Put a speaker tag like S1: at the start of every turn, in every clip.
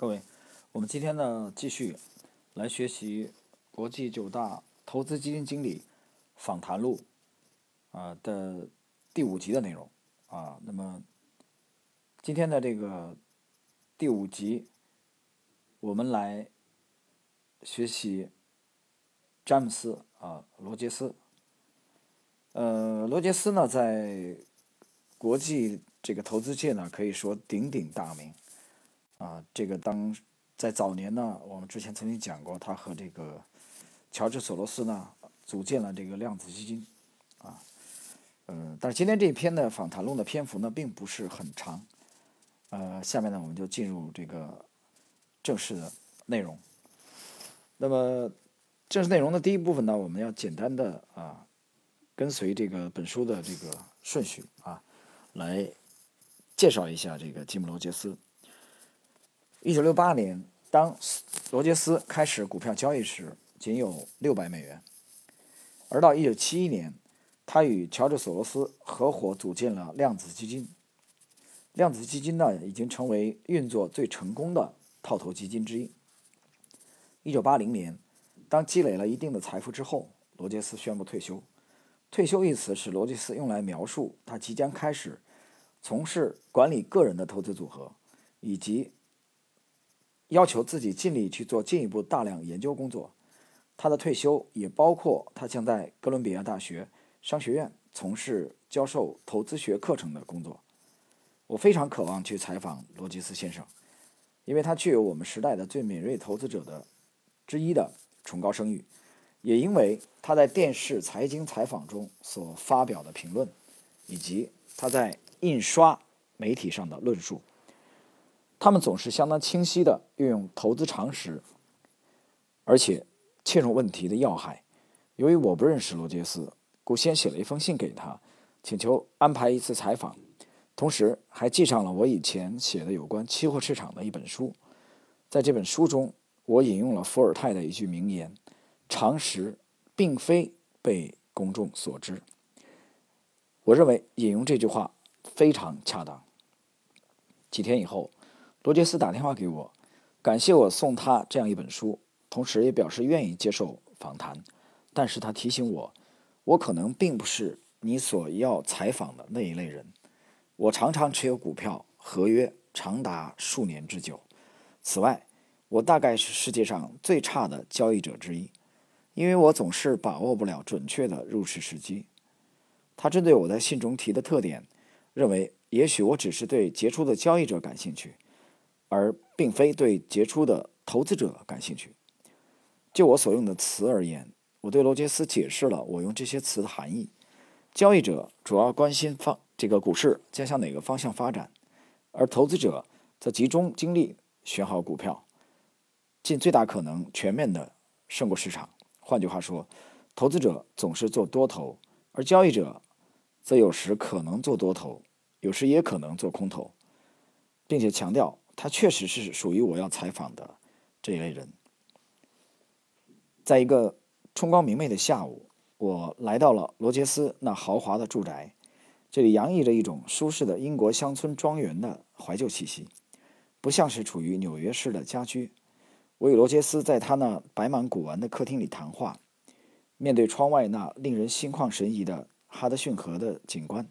S1: 各位，我们今天呢继续来学习国际九大投资基金经理访谈录啊的第五集的内容啊。那么今天的这个第五集，我们来学习詹姆斯啊罗杰斯。呃，罗杰斯呢在国际这个投资界呢可以说鼎鼎大名。啊，这个当在早年呢，我们之前曾经讲过，他和这个乔治索罗斯呢组建了这个量子基金，啊，嗯，但是今天这一篇的访谈录的篇幅呢并不是很长，呃，下面呢我们就进入这个正式的内容。那么正式内容的第一部分呢，我们要简单的啊跟随这个本书的这个顺序啊来介绍一下这个吉姆罗杰斯。一九六八年，当罗杰斯开始股票交易时，仅有六百美元。而到一九七一年，他与乔治·索罗斯合伙组建了量子基金。量子基金呢，已经成为运作最成功的套头基金之一。一九八零年，当积累了一定的财富之后，罗杰斯宣布退休。退休一词是罗杰斯用来描述他即将开始从事管理个人的投资组合，以及。要求自己尽力去做进一步大量研究工作。他的退休也包括他将在哥伦比亚大学商学院从事教授投资学课程的工作。我非常渴望去采访罗杰斯先生，因为他具有我们时代的最敏锐投资者的之一的崇高声誉，也因为他在电视财经采访中所发表的评论，以及他在印刷媒体上的论述。他们总是相当清晰地运用投资常识，而且切中问题的要害。由于我不认识罗杰斯，故先写了一封信给他，请求安排一次采访，同时还寄上了我以前写的有关期货市场的一本书。在这本书中，我引用了伏尔泰的一句名言：“常识并非被公众所知。”我认为引用这句话非常恰当。几天以后。罗杰斯打电话给我，感谢我送他这样一本书，同时也表示愿意接受访谈。但是他提醒我，我可能并不是你所要采访的那一类人。我常常持有股票合约长达数年之久。此外，我大概是世界上最差的交易者之一，因为我总是把握不了准确的入市时机。他针对我在信中提的特点，认为也许我只是对杰出的交易者感兴趣。而并非对杰出的投资者感兴趣。就我所用的词而言，我对罗杰斯解释了我用这些词的含义。交易者主要关心方这个股市将向哪个方向发展，而投资者则集中精力选好股票，尽最大可能全面的胜过市场。换句话说，投资者总是做多头，而交易者则有时可能做多头，有时也可能做空头，并且强调。他确实是属于我要采访的这一类人。在一个春光明媚的下午，我来到了罗杰斯那豪华的住宅，这里洋溢着一种舒适的英国乡村庄园的怀旧气息，不像是处于纽约市的家居。我与罗杰斯在他那摆满古玩的客厅里谈话，面对窗外那令人心旷神怡的哈德逊河的景观。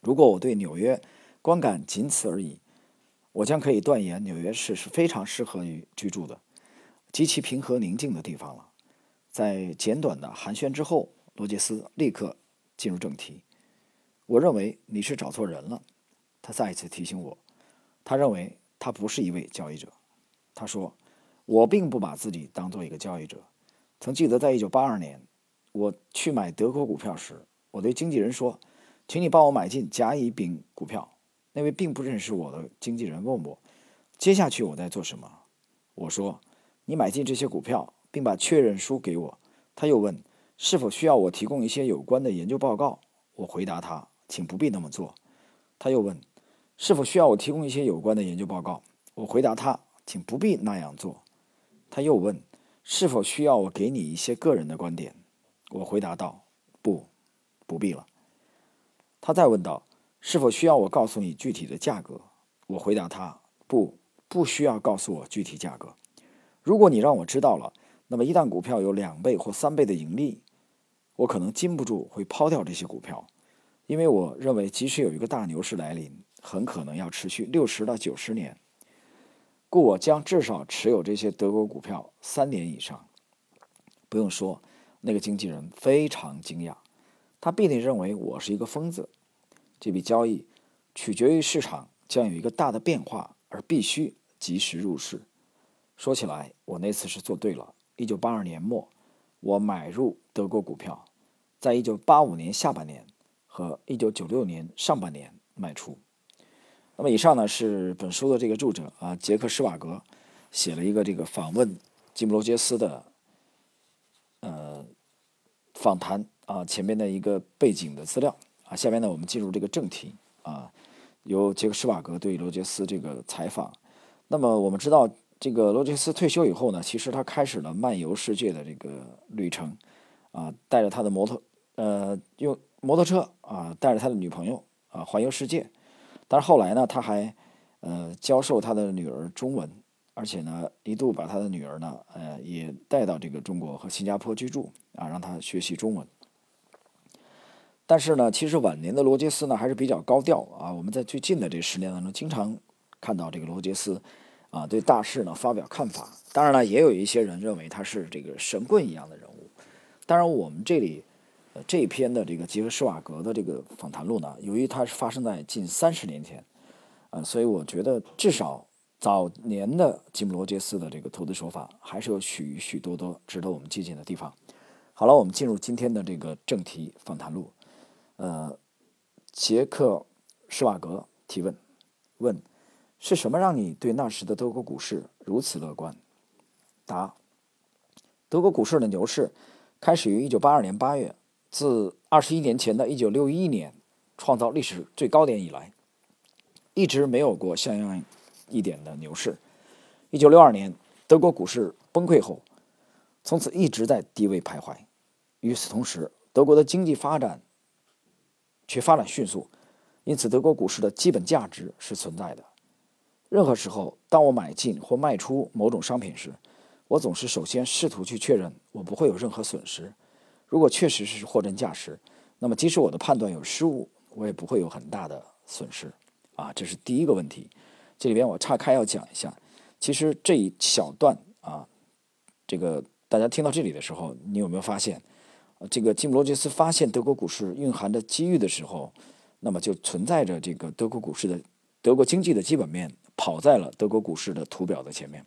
S1: 如果我对纽约观感仅此而已。我将可以断言，纽约市是非常适合于居住的，极其平和宁静的地方了。在简短的寒暄之后，罗杰斯立刻进入正题。我认为你是找错人了，他再一次提醒我。他认为他不是一位交易者。他说：“我并不把自己当做一个交易者。”曾记得在1982年，我去买德国股票时，我对经纪人说：“请你帮我买进甲乙丙股票。”那位并不认识我的经纪人问我：“接下去我在做什么？”我说：“你买进这些股票，并把确认书给我。”他又问：“是否需要我提供一些有关的研究报告？”我回答他：“请不必那么做。”他又问：“是否需要我提供一些有关的研究报告？”我回答他：“请不必那样做。”他又问：“是否需要我给你一些个人的观点？”我回答道：“不，不必了。”他再问道。是否需要我告诉你具体的价格？我回答他：不，不需要告诉我具体价格。如果你让我知道了，那么一旦股票有两倍或三倍的盈利，我可能禁不住会抛掉这些股票，因为我认为即使有一个大牛市来临，很可能要持续六十到九十年，故我将至少持有这些德国股票三年以上。不用说，那个经纪人非常惊讶，他必定认为我是一个疯子。这笔交易取决于市场将有一个大的变化，而必须及时入市。说起来，我那次是做对了。一九八二年末，我买入德国股票。在一九八五年下半年和一九九六年上半年卖出。那么以上呢是本书的这个著者啊杰克施瓦格写了一个这个访问吉姆罗杰斯的呃访谈啊前面的一个背景的资料啊。下面呢我们进入这个正题啊，由杰克施瓦格对罗杰斯这个采访。那么我们知道这个罗杰斯退休以后呢，其实他开始了漫游世界的这个旅程啊，带着他的摩托。呃，用摩托车啊，带着他的女朋友啊环游世界。但是后来呢，他还呃教授他的女儿中文，而且呢一度把他的女儿呢呃也带到这个中国和新加坡居住啊，让他学习中文。但是呢，其实晚年的罗杰斯呢还是比较高调啊。我们在最近的这十年当中，经常看到这个罗杰斯啊对大事呢发表看法。当然了，也有一些人认为他是这个神棍一样的人物。当然，我们这里。呃，这一篇的这个杰克施瓦格的这个访谈录呢，由于它是发生在近三十年前，呃，所以我觉得至少早年的吉姆罗杰斯的这个投资手法还是有许许多多值得我们借鉴的地方。好了，我们进入今天的这个正题访谈录。呃，杰克施瓦格提问：问是什么让你对那时的德国股市如此乐观？答：德国股市的牛市开始于一九八二年八月。自二十一年前的一九六一年创造历史最高点以来，一直没有过像样一点的牛市。一九六二年德国股市崩溃后，从此一直在低位徘徊。与此同时，德国的经济发展却发展迅速，因此德国股市的基本价值是存在的。任何时候，当我买进或卖出某种商品时，我总是首先试图去确认我不会有任何损失。如果确实是货真价实，那么即使我的判断有失误，我也不会有很大的损失，啊，这是第一个问题。这里边我岔开要讲一下，其实这一小段啊，这个大家听到这里的时候，你有没有发现，这个吉姆罗杰斯发现德国股市蕴含的机遇的时候，那么就存在着这个德国股市的德国经济的基本面跑在了德国股市的图表的前面，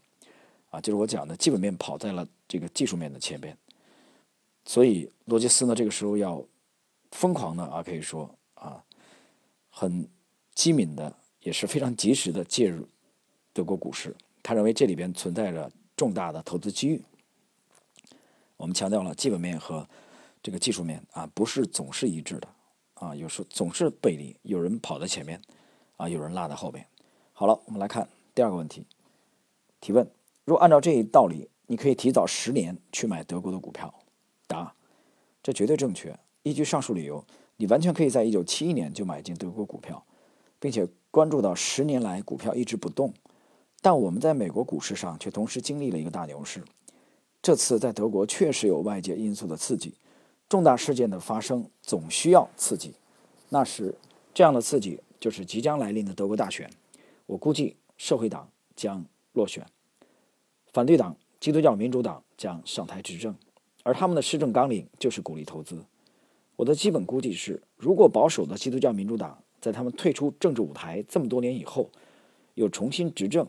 S1: 啊，就是我讲的基本面跑在了这个技术面的前边。所以罗杰斯呢，这个时候要疯狂的啊，可以说啊，很机敏的，也是非常及时的介入德国股市。他认为这里边存在着重大的投资机遇。我们强调了基本面和这个技术面啊，不是总是一致的啊，有时候总是背离，有人跑在前面啊，有人落在后面。好了，我们来看第二个问题。提问：若按照这一道理，你可以提早十年去买德国的股票。答，这绝对正确。依据上述理由，你完全可以在一九七一年就买进德国股票，并且关注到十年来股票一直不动。但我们在美国股市上却同时经历了一个大牛市。这次在德国确实有外界因素的刺激，重大事件的发生总需要刺激。那时，这样的刺激就是即将来临的德国大选。我估计社会党将落选，反对党基督教民主党将上台执政。而他们的施政纲领就是鼓励投资。我的基本估计是，如果保守的基督教民主党在他们退出政治舞台这么多年以后又重新执政，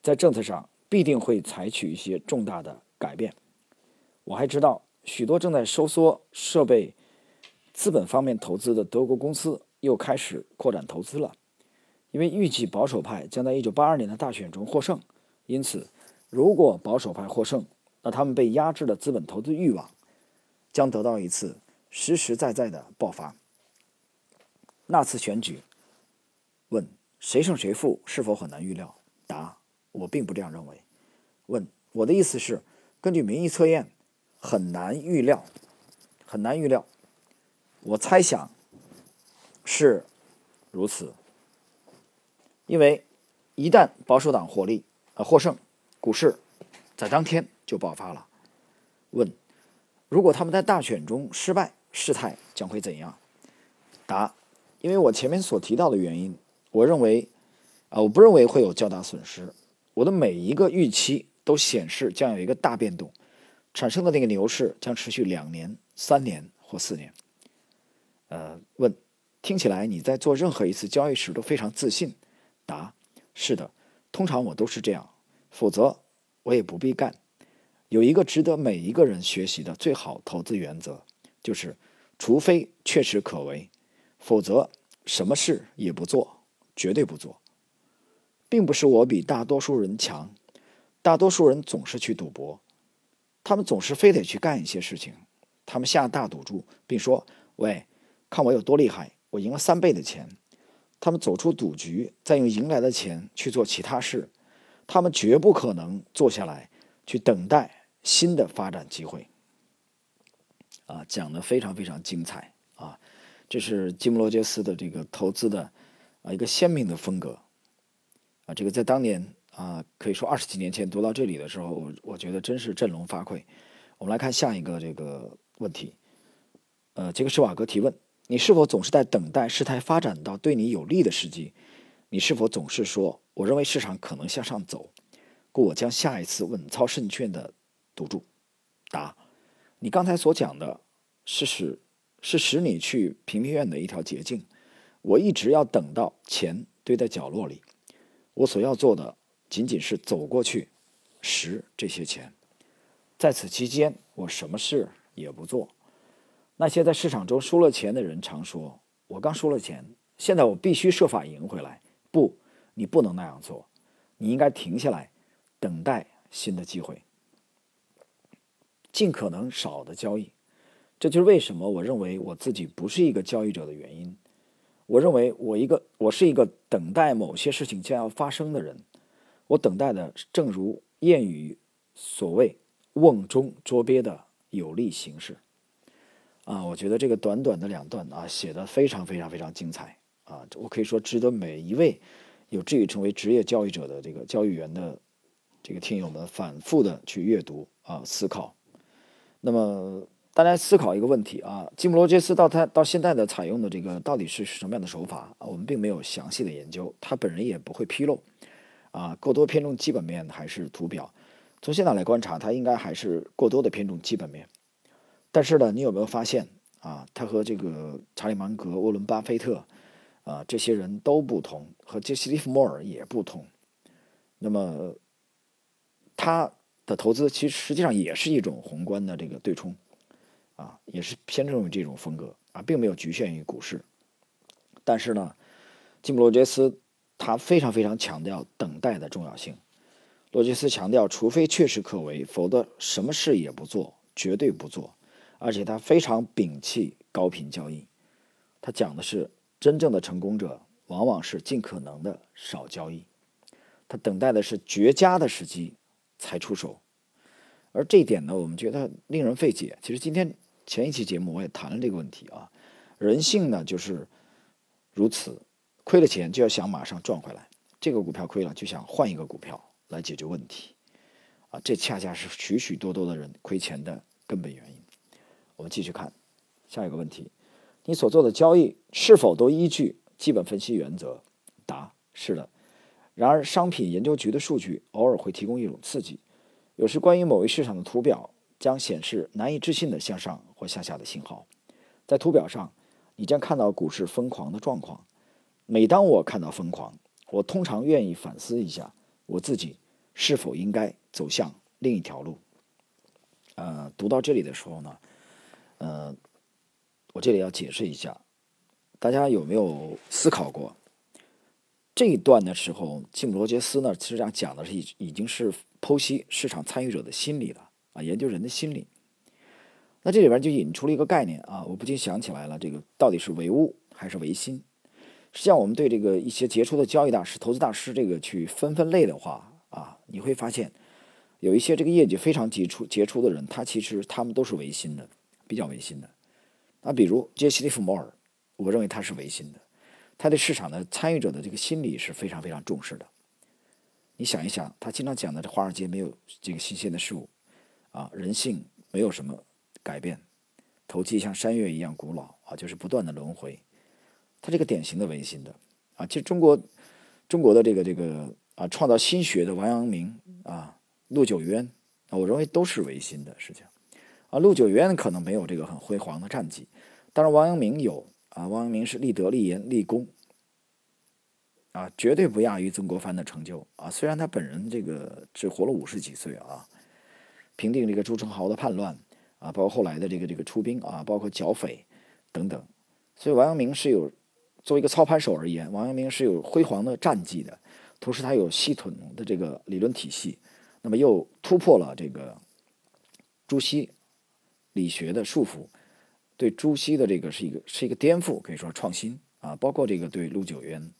S1: 在政策上必定会采取一些重大的改变。我还知道，许多正在收缩设备、资本方面投资的德国公司又开始扩展投资了，因为预计保守派将在1982年的大选中获胜。因此，如果保守派获胜，那他们被压制的资本投资欲望将得到一次实实在在的爆发。那次选举，问谁胜谁负是否很难预料？答：我并不这样认为。问我的意思是，根据民意测验，很难预料，很难预料。我猜想是如此，因为一旦保守党获利啊获胜，股市在当天就爆发了。问：如果他们在大选中失败，事态将会怎样？答：因为我前面所提到的原因，我认为啊，我不认为会有较大损失。我的每一个预期都显示将有一个大变动，产生的那个牛市将持续两年、三年或四年。呃，问：听起来你在做任何一次交易时都非常自信？答：是的，通常我都是这样，否则我也不必干。有一个值得每一个人学习的最好投资原则，就是除非确实可为，否则什么事也不做，绝对不做。并不是我比大多数人强，大多数人总是去赌博，他们总是非得去干一些事情，他们下大赌注，并说：“喂，看我有多厉害，我赢了三倍的钱。”他们走出赌局，再用赢来的钱去做其他事，他们绝不可能坐下来去等待。新的发展机会，啊，讲的非常非常精彩啊！这是吉姆罗杰斯的这个投资的啊一个鲜明的风格啊！这个在当年啊，可以说二十几年前读到这里的时候，我我觉得真是振聋发聩。我们来看下一个这个问题，呃，杰克施瓦格提问：你是否总是在等待事态发展到对你有利的时机？你是否总是说我认为市场可能向上走，故我将下一次稳操胜券的？赌注，答：你刚才所讲的是使是使你去平平院的一条捷径。我一直要等到钱堆在角落里，我所要做的仅仅是走过去拾这些钱。在此期间，我什么事也不做。那些在市场中输了钱的人常说：“我刚输了钱，现在我必须设法赢回来。”不，你不能那样做。你应该停下来，等待新的机会。尽可能少的交易，这就是为什么我认为我自己不是一个交易者的原因。我认为我一个我是一个等待某些事情将要发生的人。我等待的正如谚语所谓“瓮中捉鳖”的有利形式。啊，我觉得这个短短的两段啊，写的非常非常非常精彩啊！我可以说值得每一位有志于成为职业教育者的这个教育员的这个听友们反复的去阅读啊思考。那么，大家思考一个问题啊，基姆罗杰斯到他到现在的采用的这个到底是什么样的手法啊？我们并没有详细的研究，他本人也不会披露，啊，过多偏重基本面还是图表？从现在来观察，他应该还是过多的偏重基本面。但是呢，你有没有发现啊？他和这个查理芒格、沃伦巴菲特啊这些人都不同，和杰西·利弗莫尔也不同。那么，他。的投资其实实际上也是一种宏观的这个对冲，啊，也是偏重于这种风格啊，并没有局限于股市。但是呢，吉姆罗杰斯他非常非常强调等待的重要性。罗杰斯强调，除非确实可为，否则什么事也不做，绝对不做。而且他非常摒弃高频交易，他讲的是真正的成功者往往是尽可能的少交易，他等待的是绝佳的时机。才出手，而这一点呢，我们觉得令人费解。其实今天前一期节目我也谈了这个问题啊，人性呢就是如此，亏了钱就要想马上赚回来，这个股票亏了就想换一个股票来解决问题，啊，这恰恰是许许多多的人亏钱的根本原因。我们继续看下一个问题：你所做的交易是否都依据基本分析原则？答：是的。然而，商品研究局的数据偶尔会提供一种刺激，有时关于某一市场的图表将显示难以置信的向上或向下的信号。在图表上，你将看到股市疯狂的状况。每当我看到疯狂，我通常愿意反思一下我自己是否应该走向另一条路。呃，读到这里的时候呢，呃，我这里要解释一下，大家有没有思考过？这一段的时候，吉姆罗杰斯呢，实际上讲的是已已经是剖析市场参与者的心理了啊，研究人的心理。那这里边就引出了一个概念啊，我不禁想起来了，这个到底是唯物还是唯心？实际上，我们对这个一些杰出的交易大师、投资大师这个去分分类的话啊，你会发现有一些这个业绩非常杰出杰出的人，他其实他们都是唯心的，比较唯心的。那，比如杰西·利弗摩尔，我认为他是唯心的。他对市场的参与者的这个心理是非常非常重视的，你想一想，他经常讲的这华尔街没有这个新鲜的事物，啊，人性没有什么改变，投机像山岳一样古老啊，就是不断的轮回。他这个典型的唯心的啊，其实中国中国的这个这个啊，创造新学的王阳明啊、陆九渊啊，我认为都是唯心的事情啊。陆九渊可能没有这个很辉煌的战绩，但是王阳明有啊，王阳明是立德、立言、立功。啊，绝对不亚于曾国藩的成就啊！虽然他本人这个只活了五十几岁啊，平定这个朱宸濠的叛乱啊，包括后来的这个这个出兵啊，包括剿匪等等，所以王阳明是有作为一个操盘手而言，王阳明是有辉煌的战绩的，同时他有系统的这个理论体系，那么又突破了这个朱熹理学的束缚，对朱熹的这个是一个是一个颠覆，可以说创新啊，包括这个对陆九渊。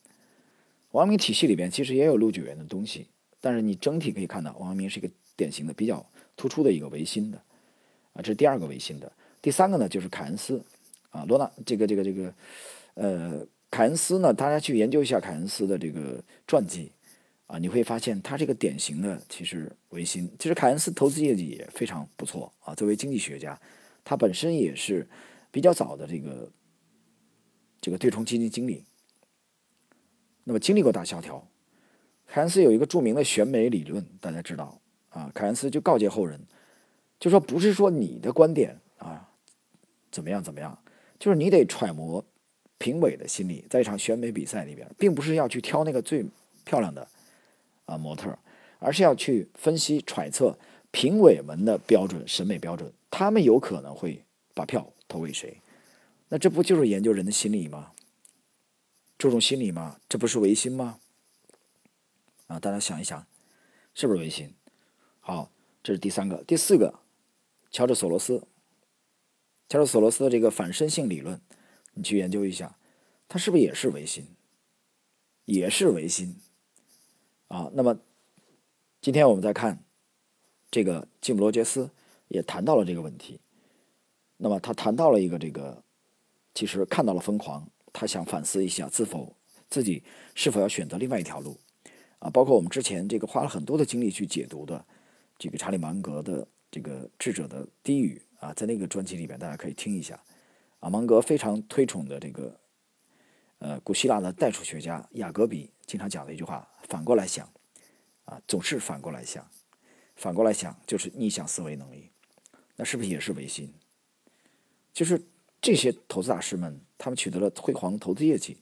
S1: 王阳明体系里边其实也有陆九渊的东西，但是你整体可以看到，王阳明是一个典型的、比较突出的一个唯心的，啊，这是第二个唯心的。第三个呢，就是凯恩斯，啊，罗纳这个这个这个，呃，凯恩斯呢，大家去研究一下凯恩斯的这个传记，啊，你会发现他这个典型的其实唯心。其实凯恩斯投资业绩也非常不错啊，作为经济学家，他本身也是比较早的这个这个对冲基金经理。那么经历过大萧条，凯恩斯有一个著名的选美理论，大家知道啊。凯恩斯就告诫后人，就说不是说你的观点啊怎么样怎么样，就是你得揣摩评委的心理，在一场选美比赛里边，并不是要去挑那个最漂亮的啊模特，而是要去分析揣测评委们的标准审美标准，他们有可能会把票投给谁？那这不就是研究人的心理吗？注重心理吗？这不是唯心吗？啊，大家想一想，是不是唯心？好，这是第三个，第四个，乔治·索罗斯。乔治·索罗斯的这个反身性理论，你去研究一下，他是不是也是唯心？也是唯心。啊，那么今天我们再看这个吉姆·罗杰斯也谈到了这个问题。那么他谈到了一个这个，其实看到了疯狂。他想反思一下，自否自己是否要选择另外一条路啊？包括我们之前这个花了很多的精力去解读的这个查理芒格的这个智者的低语啊，在那个专辑里边大家可以听一下啊。芒格非常推崇的这个呃古希腊的代数学家雅各比经常讲的一句话：反过来想啊，总是反过来想，反过来想就是逆向思维能力。那是不是也是唯心？就是这些投资大师们。他们取得了辉煌投资业绩，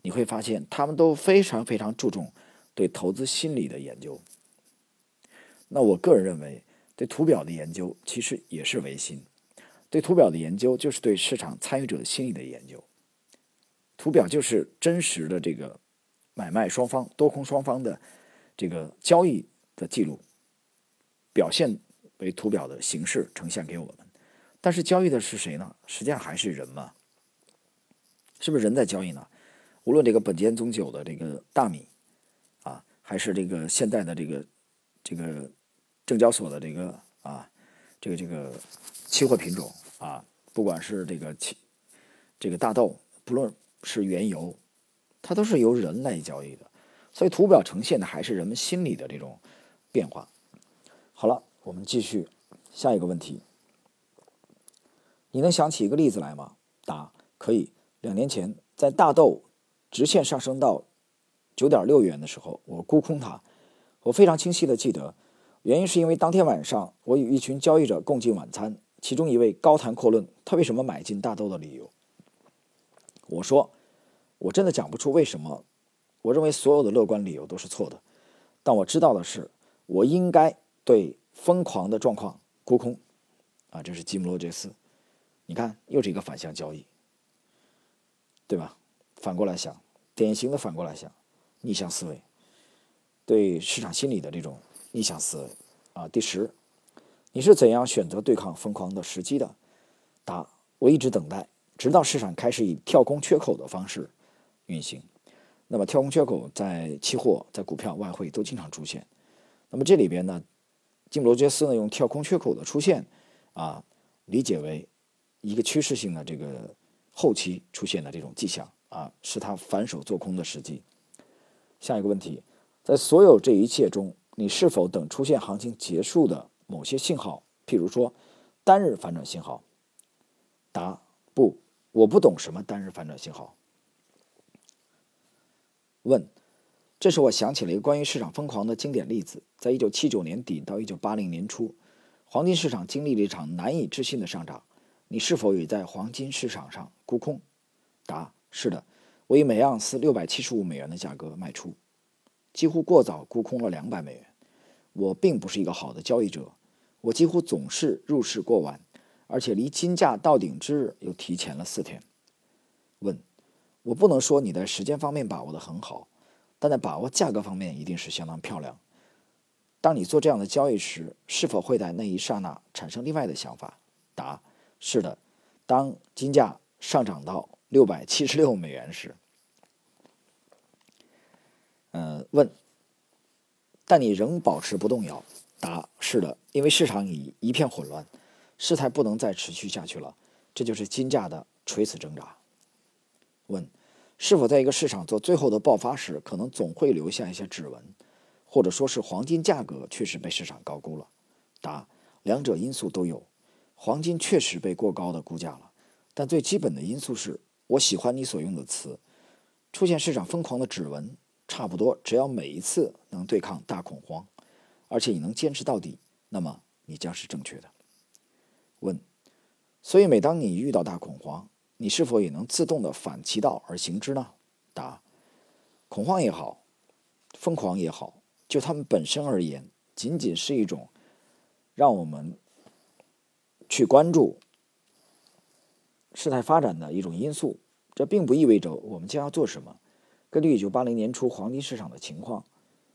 S1: 你会发现他们都非常非常注重对投资心理的研究。那我个人认为，对图表的研究其实也是唯心。对图表的研究就是对市场参与者心理的研究。图表就是真实的这个买卖双方、多空双方的这个交易的记录，表现为图表的形式呈现给我们。但是交易的是谁呢？实际上还是人嘛。是不是人在交易呢？无论这个本间宗酒的这个大米，啊，还是这个现在的这个这个证交所的这个啊，这个这个期货品种啊，不管是这个期这个大豆，不论是原油，它都是由人来交易的。所以图表呈现的还是人们心理的这种变化。好了，我们继续下一个问题。你能想起一个例子来吗？答：可以。两年前，在大豆直线上升到九点六元的时候，我沽空它。我非常清晰的记得，原因是因为当天晚上我与一群交易者共进晚餐，其中一位高谈阔论他为什么买进大豆的理由。我说，我真的讲不出为什么。我认为所有的乐观理由都是错的，但我知道的是，我应该对疯狂的状况沽空。啊，这是吉姆·罗杰斯。你看，又是一个反向交易。对吧？反过来想，典型的反过来想，逆向思维，对市场心理的这种逆向思维啊。第十，你是怎样选择对抗疯狂的时机的？答：我一直等待，直到市场开始以跳空缺口的方式运行。那么跳空缺口在期货、在股票、外汇都经常出现。那么这里边呢，金罗杰斯呢用跳空缺口的出现啊，理解为一个趋势性的这个。后期出现的这种迹象啊，是他反手做空的时机。下一个问题，在所有这一切中，你是否等出现行情结束的某些信号，譬如说单日反转信号？答：不，我不懂什么单日反转信号。问：这时我想起了一个关于市场疯狂的经典例子，在一九七九年底到一九八零年初，黄金市场经历了一场难以置信的上涨。你是否也在黄金市场上沽空？答：是的，我以每盎司六百七十五美元的价格卖出，几乎过早沽空了两百美元。我并不是一个好的交易者，我几乎总是入市过晚，而且离金价到顶之日又提前了四天。问：我不能说你在时间方面把握的很好，但在把握价格方面一定是相当漂亮。当你做这样的交易时，是否会在那一刹那产生另外的想法？答。是的，当金价上涨到六百七十六美元时，嗯，问，但你仍保持不动摇？答：是的，因为市场已一片混乱，事态不能再持续下去了。这就是金价的垂死挣扎。问，是否在一个市场做最后的爆发时，可能总会留下一些指纹，或者说是黄金价格确实被市场高估了？答：两者因素都有。黄金确实被过高的估价了，但最基本的因素是我喜欢你所用的词，出现市场疯狂的指纹，差不多只要每一次能对抗大恐慌，而且你能坚持到底，那么你将是正确的。问，所以每当你遇到大恐慌，你是否也能自动的反其道而行之呢？答，恐慌也好，疯狂也好，就他们本身而言，仅仅是一种让我们。去关注事态发展的一种因素，这并不意味着我们将要做什么。根据1980年初黄金市场的情况，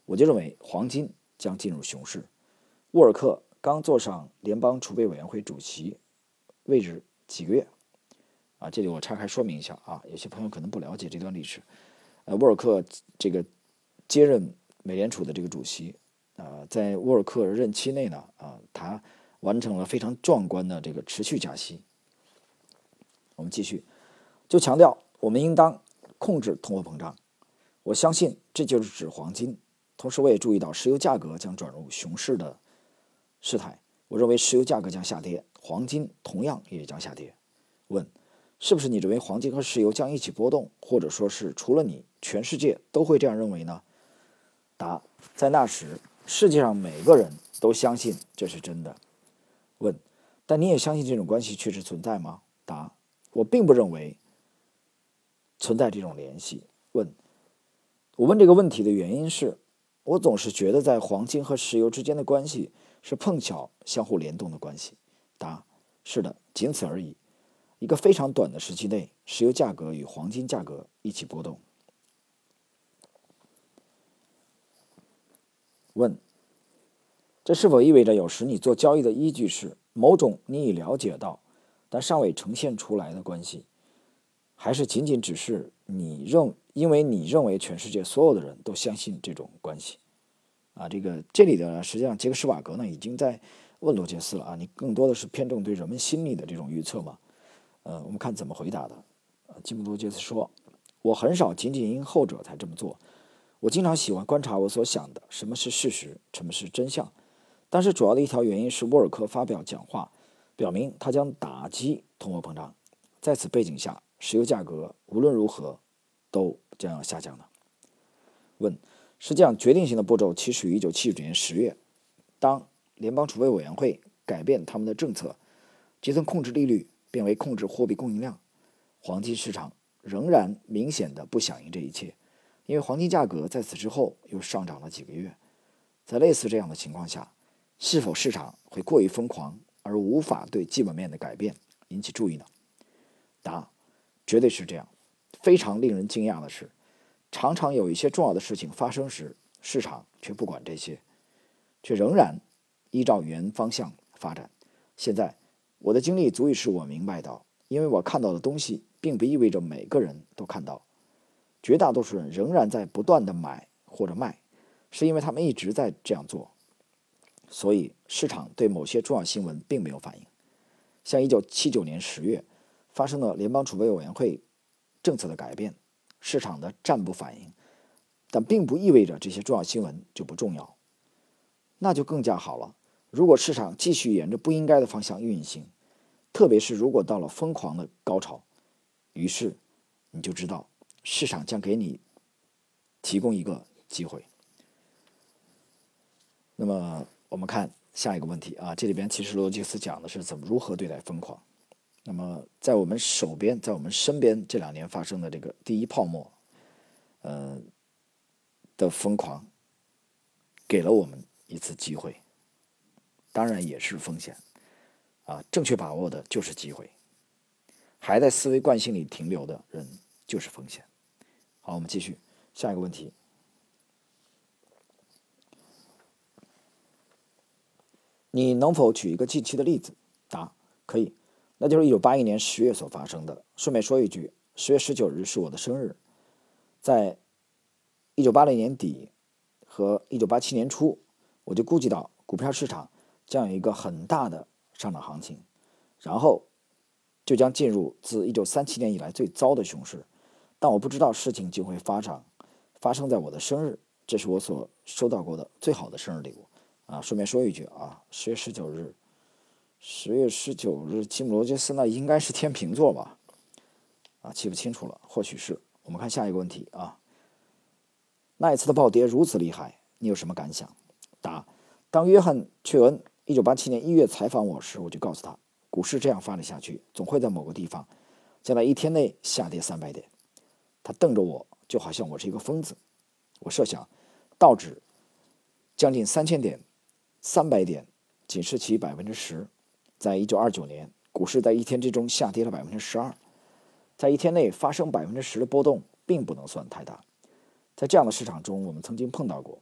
S1: 我就认为黄金将进入熊市。沃尔克刚坐上联邦储备委员会主席位置几个月，啊，这里我拆开说明一下啊，有些朋友可能不了解这段历史。呃，沃尔克这个接任美联储的这个主席，啊，在沃尔克任期内呢，啊，他。完成了非常壮观的这个持续加息。我们继续，就强调我们应当控制通货膨胀。我相信这就是指黄金。同时，我也注意到石油价格将转入熊市的事态。我认为石油价格将下跌，黄金同样也将下跌。问：是不是你认为黄金和石油将一起波动，或者说是除了你，全世界都会这样认为呢？答：在那时，世界上每个人都相信这是真的。问，但你也相信这种关系确实存在吗？答，我并不认为存在这种联系。问，我问这个问题的原因是，我总是觉得在黄金和石油之间的关系是碰巧相互联动的关系。答，是的，仅此而已。一个非常短的时期内，石油价格与黄金价格一起波动。问。这是否意味着有时你做交易的依据是某种你已了解到但尚未呈现出来的关系，还是仅仅只是你认因为你认为全世界所有的人都相信这种关系？啊，这个这里的实际上杰克施瓦格呢已经在问罗杰斯了啊，你更多的是偏重对人们心理的这种预测嘛？呃，我们看怎么回答的。呃，吉姆罗杰斯说：“我很少仅仅因后者才这么做，我经常喜欢观察我所想的什么是事实，什么是真相。”但是主要的一条原因是沃尔克发表讲话，表明他将打击通货膨胀。在此背景下，石油价格无论如何都将要下降的。问：实际上，决定性的步骤起始于1979年10月，当联邦储备委员会改变他们的政策，即从控制利率变为控制货币供应量，黄金市场仍然明显的不响应这一切，因为黄金价格在此之后又上涨了几个月。在类似这样的情况下。是否市场会过于疯狂而无法对基本面的改变引起注意呢？答：绝对是这样。非常令人惊讶的是，常常有一些重要的事情发生时，市场却不管这些，却仍然依照原方向发展。现在，我的经历足以使我明白到，因为我看到的东西，并不意味着每个人都看到。绝大多数人仍然在不断的买或者卖，是因为他们一直在这样做。所以，市场对某些重要新闻并没有反应。像1979年10月发生的联邦储备委员会政策的改变，市场的暂不反应，但并不意味着这些重要新闻就不重要。那就更加好了。如果市场继续沿着不应该的方向运行，特别是如果到了疯狂的高潮，于是你就知道市场将给你提供一个机会。那么我们看下一个问题啊，这里边其实罗杰斯讲的是怎么如何对待疯狂。那么在我们手边，在我们身边这两年发生的这个第一泡沫，呃的疯狂，给了我们一次机会，当然也是风险。啊，正确把握的就是机会，还在思维惯性里停留的人就是风险。好，我们继续下一个问题。你能否举一个近期的例子？答：可以，那就是一九八一年十月所发生的。顺便说一句，十月十九日是我的生日。在一九八零年底和一九八七年初，我就估计到股票市场将有一个很大的。上涨行情，然后就将进入自一九三七年以来最糟的熊市，但我不知道事情就会发生，发生在我的生日，这是我所收到过的最好的生日礼物啊！顺便说一句啊，十月十九日，十月十九日，吉姆罗杰斯那应该是天平座吧？啊，记不清楚了，或许是。我们看下一个问题啊，那一次的暴跌如此厉害，你有什么感想？答：当约翰·却恩。一九八七年一月采访我时，我就告诉他，股市这样发展下去，总会在某个地方，将在一天内下跌三百点。他瞪着我，就好像我是一个疯子。我设想，道指将近三千点，三百点仅是其百分之十。在一九二九年，股市在一天之中下跌了百分之十二，在一天内发生百分之十的波动，并不能算太大。在这样的市场中，我们曾经碰到过，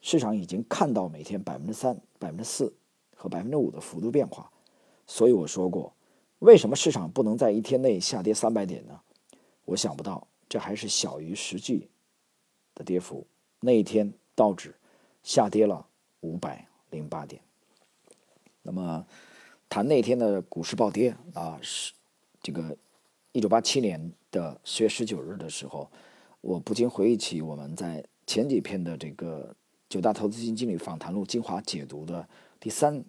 S1: 市场已经看到每天百分之三、百分之四。和百分之五的幅度变化，所以我说过，为什么市场不能在一天内下跌三百点呢？我想不到，这还是小于实际的跌幅。那一天道指下跌了五百零八点。那么谈那天的股市暴跌啊，是这个一九八七年的十月十九日的时候，我不禁回忆起我们在前几篇的这个九大投资基金经理访谈录精华解读的。第三，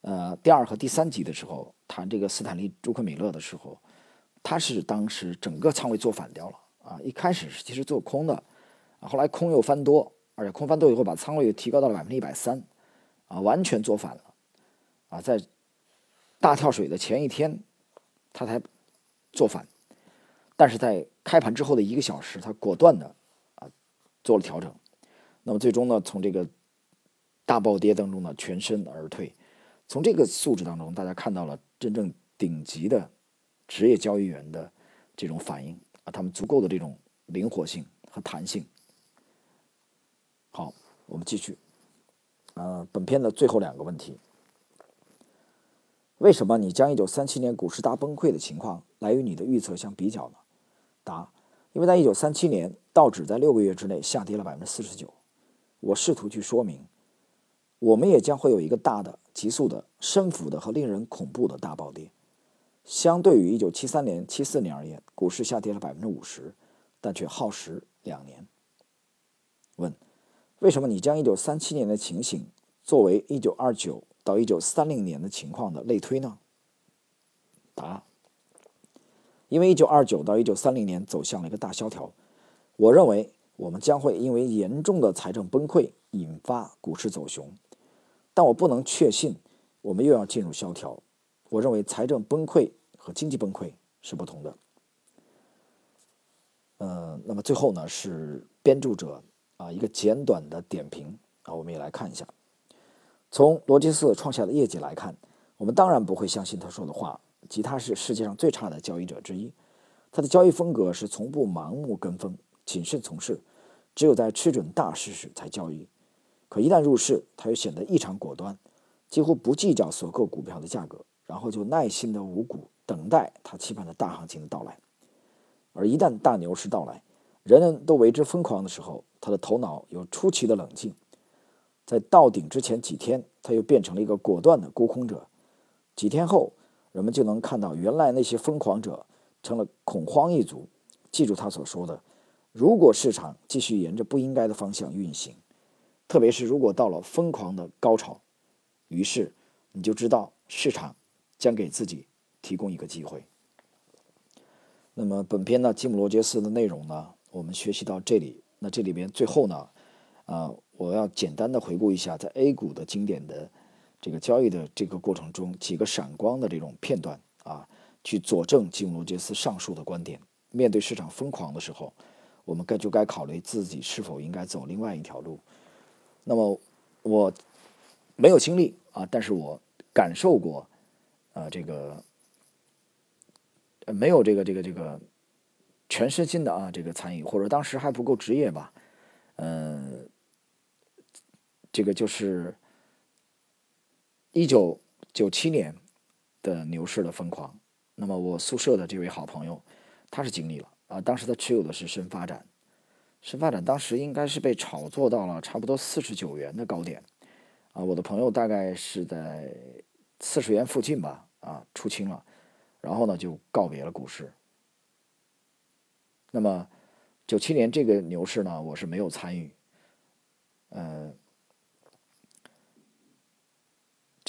S1: 呃，第二和第三集的时候谈这个斯坦利·朱克米勒的时候，他是当时整个仓位做反掉了啊！一开始是其实做空的，后来空又翻多，而且空翻多以后把仓位又提高到了百分之一百三，啊，完全做反了啊！在大跳水的前一天，他才做反，但是在开盘之后的一个小时，他果断的啊做了调整，那么最终呢，从这个。大暴跌当中呢，全身而退。从这个素质当中，大家看到了真正顶级的职业交易员的这种反应啊，他们足够的这种灵活性和弹性。好，我们继续。呃，本片的最后两个问题：为什么你将一九三七年股市大崩溃的情况来与你的预测相比较呢？答：因为在一九三七年，道指在六个月之内下跌了百分之四十九。我试图去说明。我们也将会有一个大的、急速的、深幅的和令人恐怖的大暴跌。相对于1973年、74年而言，股市下跌了百分之五十，但却耗时两年。问：为什么你将1937年的情形作为1929到1930年的情况的类推呢？答：因为1929到1930年走向了一个大萧条，我认为我们将会因为严重的财政崩溃引发股市走熊。但我不能确信，我们又要进入萧条。我认为财政崩溃和经济崩溃是不同的。呃，那么最后呢是编著者啊一个简短的点评啊，我们也来看一下。从罗杰斯创下的业绩来看，我们当然不会相信他说的话，即他是世界上最差的交易者之一。他的交易风格是从不盲目跟风，谨慎从事，只有在吃准大势时才交易。可一旦入市，他又显得异常果断，几乎不计较所购股票的价格，然后就耐心的无股等待他期盼的大行情的到来。而一旦大牛市到来，人人都为之疯狂的时候，他的头脑有出奇的冷静。在到顶之前几天，他又变成了一个果断的沽空者。几天后，人们就能看到原来那些疯狂者成了恐慌一族。记住他所说的：“如果市场继续沿着不应该的方向运行，特别是如果到了疯狂的高潮，于是你就知道市场将给自己提供一个机会。那么本篇呢，吉姆罗杰斯的内容呢，我们学习到这里。那这里边最后呢，啊，我要简单的回顾一下在 A 股的经典的这个交易的这个过程中几个闪光的这种片段啊，去佐证金罗杰斯上述的观点。面对市场疯狂的时候，我们该就该考虑自己是否应该走另外一条路。那么我没有经历啊，但是我感受过啊，这个没有这个这个这个全身心的啊这个参与，或者当时还不够职业吧，嗯，这个就是一九九七年的牛市的疯狂。那么我宿舍的这位好朋友，他是经历了啊，当时他持有的是深发展。深发展当时应该是被炒作到了差不多四十九元的高点，啊，我的朋友大概是在四十元附近吧，啊，出清了，然后呢就告别了股市。那么九七年这个牛市呢，我是没有参与，呃，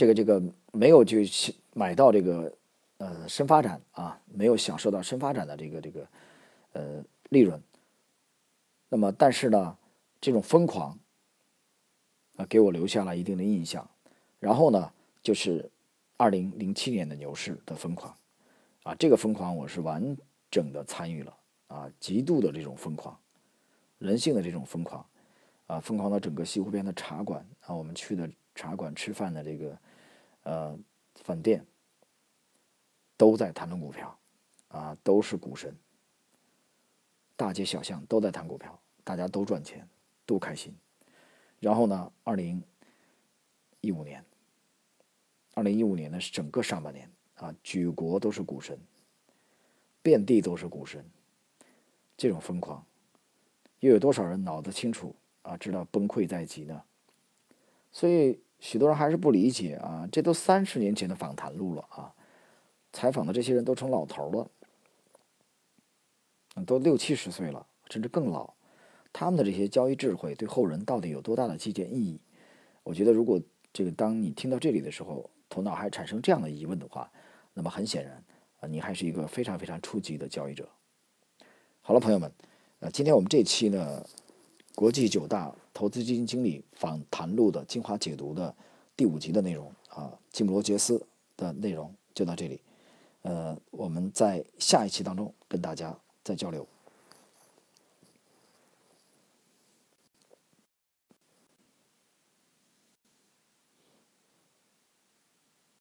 S1: 这个这个没有去买到这个呃深发展啊，没有享受到深发展的这个这个呃利润。那么，但是呢，这种疯狂啊，给我留下了一定的印象。然后呢，就是二零零七年的牛市的疯狂啊，这个疯狂我是完整的参与了啊，极度的这种疯狂，人性的这种疯狂啊，疯狂到整个西湖边的茶馆啊，我们去的茶馆吃饭的这个呃饭店都在谈论股票啊，都是股神，大街小巷都在谈股票。大家都赚钱，都开心。然后呢，二零一五年，二零一五年呢是整个上半年啊，举国都是股神，遍地都是股神，这种疯狂，又有多少人脑子清楚啊，知道崩溃在即呢？所以许多人还是不理解啊，这都三十年前的访谈录了啊，采访的这些人都成老头了，都六七十岁了，甚至更老。他们的这些交易智慧对后人到底有多大的借鉴意义？我觉得，如果这个当你听到这里的时候，头脑还产生这样的疑问的话，那么很显然，啊，你还是一个非常非常初级的交易者。好了，朋友们，呃，今天我们这期呢，国际九大投资基金经理访谈录的精华解读的第五集的内容啊，吉姆罗杰斯的内容就到这里。呃，我们在下一期当中跟大家再交流。